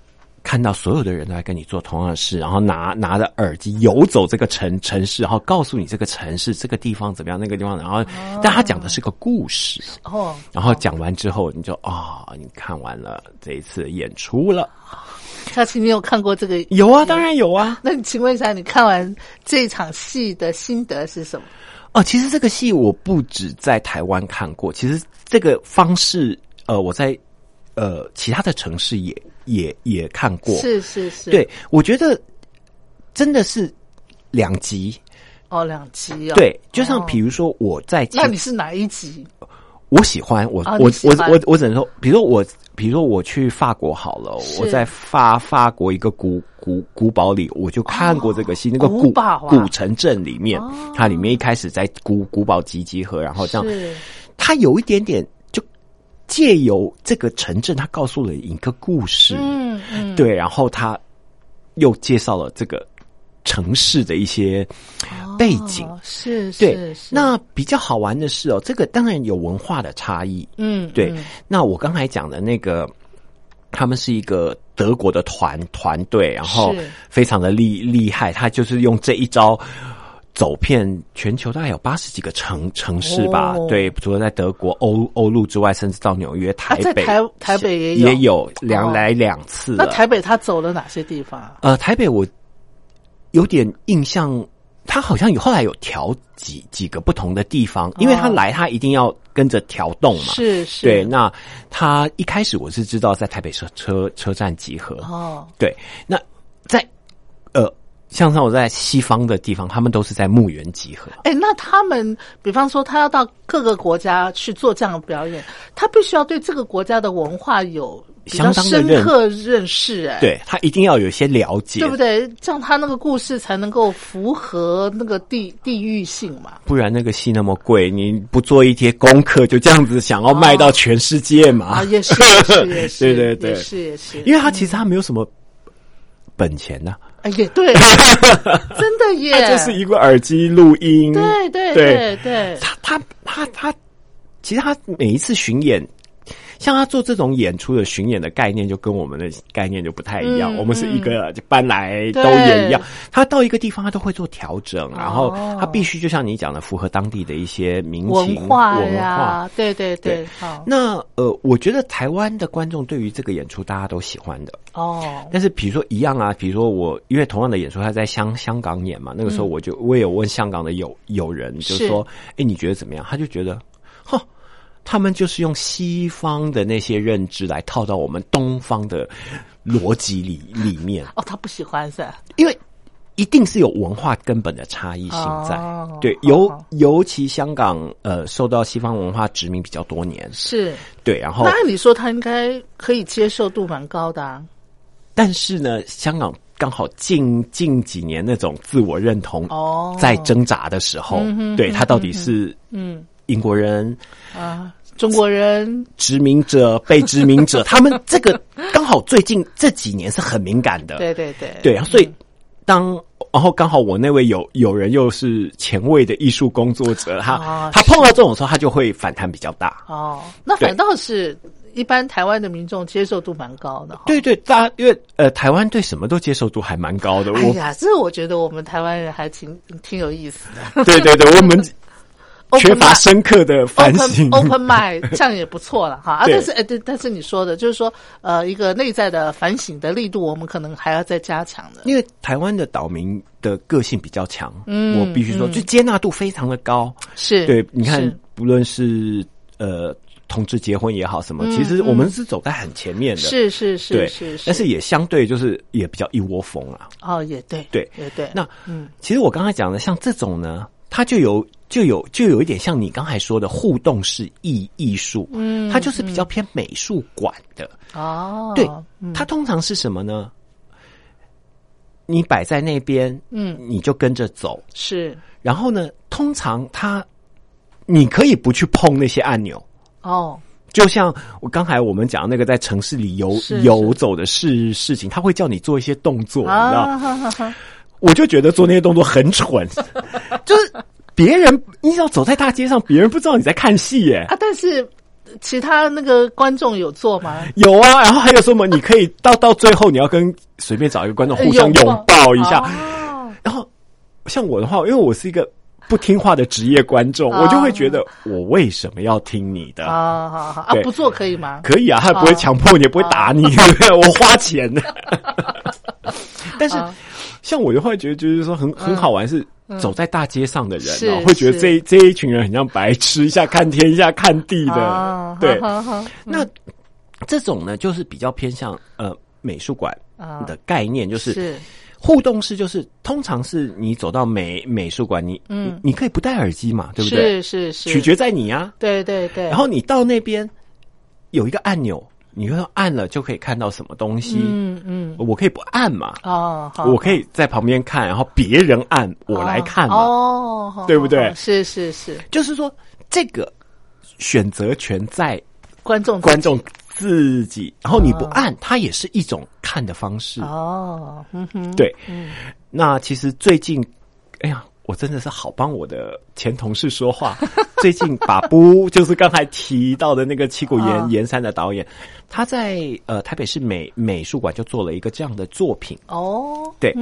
看到所有的人都在跟你做同样的事，然后拿拿着耳机游走这个城城市，然后告诉你这个城市这个地方怎么样，那个地方，然后但他讲的是个故事。哦，然后讲完之后，你就啊、你看完了这一次演出了。下次你有看过这个？有啊，当然有啊。那你请问一下，你看完这场戏的心得是什么？哦，其实这个戏我不止在台湾看过，其实这个方式，呃，我在呃其他的城市也也也看过。是是是，对，我觉得真的是两集。哦，两集哦，对，就像哦比如说我在其那你是哪一集？我喜欢我、哦我我我我只能说，比如说我，比如说我去法国好了，我在法法国一个古古古堡里，我就看过这个戏，那个古古堡啊古城镇里面，哦它里面一开始在古古堡集集合，然后这样，是。它有一点点就借由这个城镇，它告诉了一个故事，嗯嗯，对，然后他又介绍了这个城市的一些背景。哦是对是，是，那比较好玩的是哦，这个当然有文化的差异，嗯对，嗯那我刚才讲的那个，他们是一个德国的团团队，然后非常的厉厉害，他就是用这一招。走遍全球大概有八十几个城城市吧，哦对，除了在德国欧欧陆之外，甚至到纽约、台北、台台北也有也有两哦来两次了。那台北他走了哪些地方啊？呃，台北我有点印象，他好像有后来有调几几个不同的地方，因为他来他一定要跟着调动嘛。是是，对，那他一开始我是知道在台北车车车站集合，哦，对，那在呃，像像我在西方的地方，他们都是在墓园集合。哎，那他们比方说他要到各个国家去做这样的表演，他必须要对这个国家的文化有相当的深刻认识，哎，对他一定要有一些了解，对不对？这样他那个故事才能够符合那个地地域性嘛。不然那个戏那么贵，你不做一些功课，就这样子想要卖到全世界嘛？啊，也是也是 也是，对对对。也是也是，因为他其实他没有什么本钱呐、哎也对，真的耶，他就是一个耳机录音，对对对。对对，他他他他，其实他每一次巡演，像他做这种演出的巡演的概念，就跟我们的概念就不太一样。嗯我们是一个就搬来都对演一样，他到一个地方他都会做调整，然后哦。他必须就像你讲的，符合当地的一些民文情化文化。呀，对对对那呃，我觉得台湾的观众对于这个演出大家都喜欢的，哦，但是比如说一样啊，比如说我因为同样的演出，他在香香港演嘛，那个时候我就、我也有问香港的友友人，就说，哎，你觉得怎么样？他就觉得，哼，他们就是用西方的那些认知来套到我们东方的逻辑里里面，哦，他不喜欢是？因为一定是有文化根本的差异性在。哦对，尤尤其香港呃受到西方文化殖民比较多年，是，对，然后那按理说他应该可以接受度蛮高的啊。但是呢，香港刚好近近几年那种自我认同哦在挣扎的时候，对他到底是嗯英国人、啊，中国人殖民者、被殖民者，他们这个刚好最近这几年是很敏感的，对对对对啊，所以当然后刚好我那位友友人又是前卫的艺术工作者，他、哦他碰到这种时候，他就会反弹比较大。哦，那反倒是一般台湾的民众接受度蛮高的哈。对对，大家因为呃，台湾对什么都接受度还蛮高的。我哎呀，这我觉得我们台湾人还挺挺有意思的。对对对，我们缺乏深刻的反省。open mind，这样也不错了哈。啊，但是哎，对，但是你说的就是说，呃，一个内在的反省的力度，我们可能还要再加强的。因为台湾的岛民的个性比较强，嗯我必须说，嗯就接纳度非常的高。是，对，你看是，不论是呃同志结婚也好，什么，其实我们是走在很前面的。嗯是是是是，但是也相对就是也比较一窝蜂啊。哦，也对，对也对。那嗯，其实我刚才讲的，像这种呢，它就有就有就有一点像你刚才说的互动式艺艺术，嗯，它就是比较偏美术馆的。哦，对，它通常是什么呢？你摆在那边，嗯，你就跟着走。是。然后呢，通常它你可以不去碰那些按钮，哦，就像我刚才我们讲那个在城市里游游走的事事情，他会叫你做一些动作，你知道？我就觉得做那些动作很蠢，就是别人你要走在大街上，别人不知道你在看戏耶。啊，但是其他那个观众有做吗？有啊，然后还有什么？你可以到到最后，你要跟随便找一个观众互相拥抱一下。哦然后像我的话，因为我是一个不听话的职业观众，哦我就会觉得我为什么要听你的？啊，好好啊，不做可以吗？可以啊，他也不会强迫你，也不会打你，对不对？我花钱的。但是啊像我的话觉得，就是说很很好玩，是走在大街上的人会觉得这一这一群人很像白痴，一下看天，一下看地啊的，对。好好好那这种呢，就是比较偏向呃美术馆啊。的概念，就是是。互动式，就是通常是你走到美美术馆，你嗯。你你可以不戴耳机嘛，对不对？是是是，取决在你啊。对对对，然后你到那边有一个按钮，你会按了就可以看到什么东西。嗯嗯。我可以不按嘛，哦，好我可以在旁边看，然后别人按我来看嘛。哦，对不对？是是是，就是说，这个选择权在观众观众自己，然后你不按，它也是一种看的方式。哦，嗯哼，对，嗯。那其实最近，哎呀，我真的是好帮我的前同事说话。最近把布就是刚才提到的那个七谷啊。岩岩山的导演，他在呃台北市美美术馆就做了一个这样的作品。哦，对，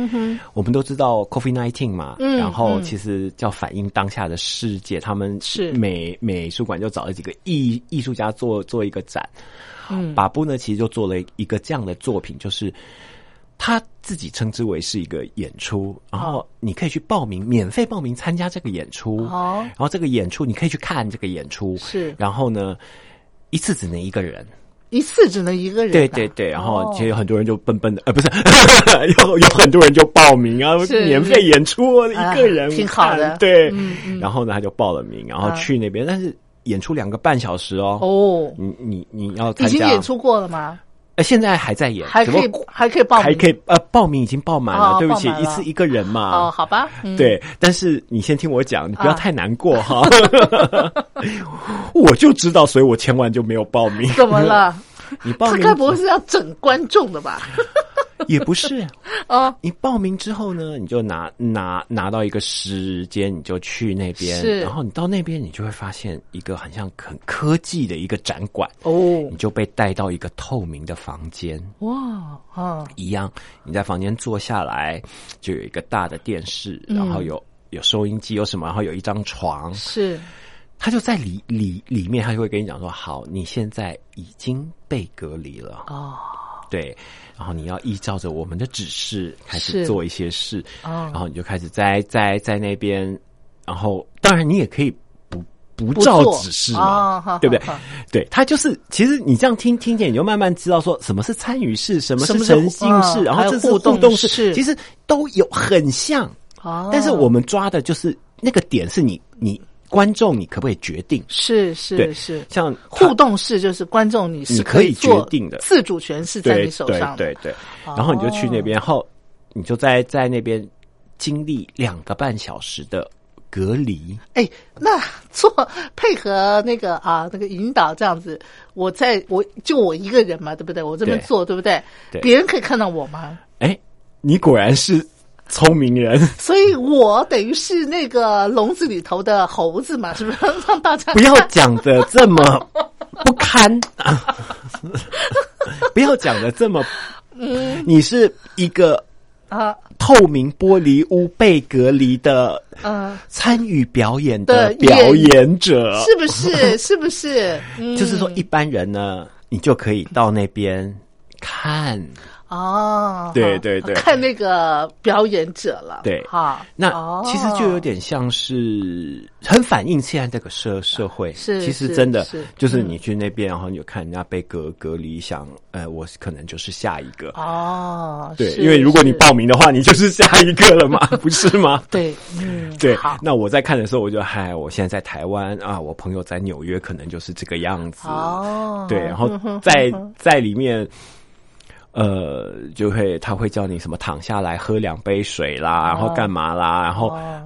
我们都知道 COVID nineteen 嘛，嗯然后嗯。其实叫反映当下的世界，他们是。美美术馆就找了几个艺艺术家做做一个展。嗯。把布呢，其实就做了一个这样的作品，就是他自己称之为是一个演出，然后你可以去报名，免费报名参加这个演出。哦然后这个演出你可以去看这个演出，是。然后呢，一次只能一个人。一次只能一个人啊，对对对，然后哦。其实有很多人就笨笨的，呃，不是，有有很多人就报名啊，免费演出，一个人啊挺好的。对。嗯嗯，然后呢他就报了名，然后啊去那边，但是演出两个半小时哦，哦，你你你要参加，已经演出过了吗？呃，现在还在演，还可以还可以报名，还可以呃，报名已经报满了，哦对不起一次一个人嘛，哦，好吧，嗯，对，但是你先听我讲，你不要啊太难过哈。我就知道，所以我千万就没有报名。怎么？了？你报名他该不会是要整观众的吧？也不是，哦，你报名之后呢，你就拿拿拿到一个时间，你就去那边，然后你到那边，你就会发现一个很像很科技的一个展馆，哦。你，就被带到一个透明的房间。哇，啊，一样，你在房间坐下来，就有一个大的电视，嗯。然后有有收音机，有什么，然后有一张床，是。他就在里里里面，他就会跟你讲说：好，你现在已经被隔离了，哦，对，然后你要依照着我们的指示开始做一些事，哦。然后你就开始在在在那边，然后当然你也可以不不不照指示哦嘛，好对不对？对，他就是其实你这样听听见，你就慢慢知道说什么是参与式，什么是是沉浸式，然后这是互动式。其实都有很像，哦，但是我们抓的就是那个点是你你观众你可不可以决定？是是是像互动式，就是观众你是可以决定的自主权是在你手上的，对对对，然后你就去那边，然后你就在在那边经历两个半小时的隔离。哎，那做配合那个啊那个引导这样子，我在我就我一个人嘛，对不对？我这边对做，对不对？对别人可以看到我吗？哎，你果然是聪明人，所以我等于是那个笼子里头的猴子嘛，是不是？让大家不要讲的这么 不堪，不要讲的这么，嗯你是一个啊透明玻璃屋被隔离的嗯，参与表演的的表演演者，是不是？是不是？嗯就是说一般人呢，你就可以到那边看。哦，对对对。看那个表演者了，对。哈，那哦。其实就有点像是很反映现在这个社社会，是其实真的是。就是嗯你去那边，然后你就看人家被隔隔离，想，呃，我可能就是下一个，哦，对，因为如果你是。报名的话，你就是下一个了嘛，不是吗？对，嗯，对，，那我在看的时候，我就嗨，我现在在台湾啊，我朋友在纽约，可能就是这个样子。哦，对，然后在在里面，呃，就会他会叫你什么躺下来喝两杯水啦，然后干嘛啦，然后哦。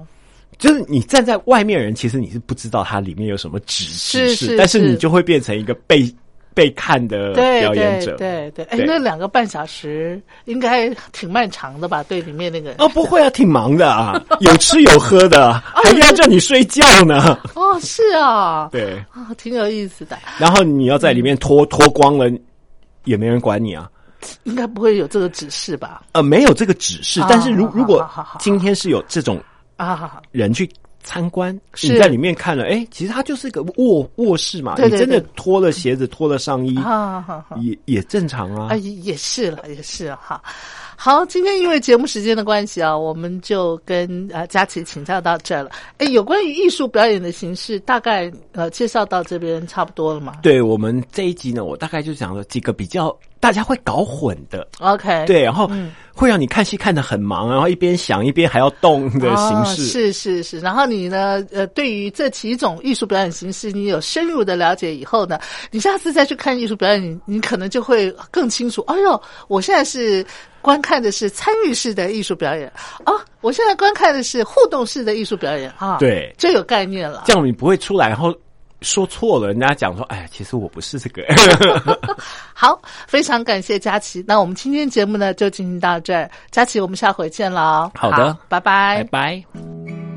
就是你站在外面人，其实你是不知道它里面有什么指示，但是是。你就会变成一个被被看的表演者。对对，哎，对。那两个半小时应该挺漫长的吧？对，里面那个。哦，不会啊，挺忙的啊，有吃有喝的，还要叫你睡觉呢。哦，是啊，对，啊，挺有意思的，然后你要在里面脱脱光了，也没人管你啊。应该不会有这个指示吧？呃，没有这个指示啊，但是如如果今天是有这种啊，人去参观，是你在里面看了，哎，其实它就是一个卧卧室嘛，你真的脱了鞋子，脱了上衣，啊，好好也也正常啊啊，。也也是了，也是哈。好，今天因为节目时间的关系啊，我们就跟呃佳琪请教到这儿了。哎，有关于艺术表演的形式，大概呃介绍到这边差不多了嘛对我们这一集呢，我大概就讲了几个比较大家会搞混的，？OK，对，然后嗯会让你看戏看得很忙，然后一边想一边还要动的形哦、式。是是是。然后你呢，呃，对于这几种艺术表演形式，你有深入的了解以后呢，你下次再去看艺术表演，你你可能就会更清楚。哎呦，我现在是观看的是参与式的艺术表演啊，我现在观看的是互动式的艺术表演啊，对就有概念了。这样你不会出来，然后说错了，人家讲说，哎，其实我不是这个。好，非常感谢佳琪。那我们今天节目呢就进行到这儿，佳琪，我们下回见了哦。好的拜拜拜拜。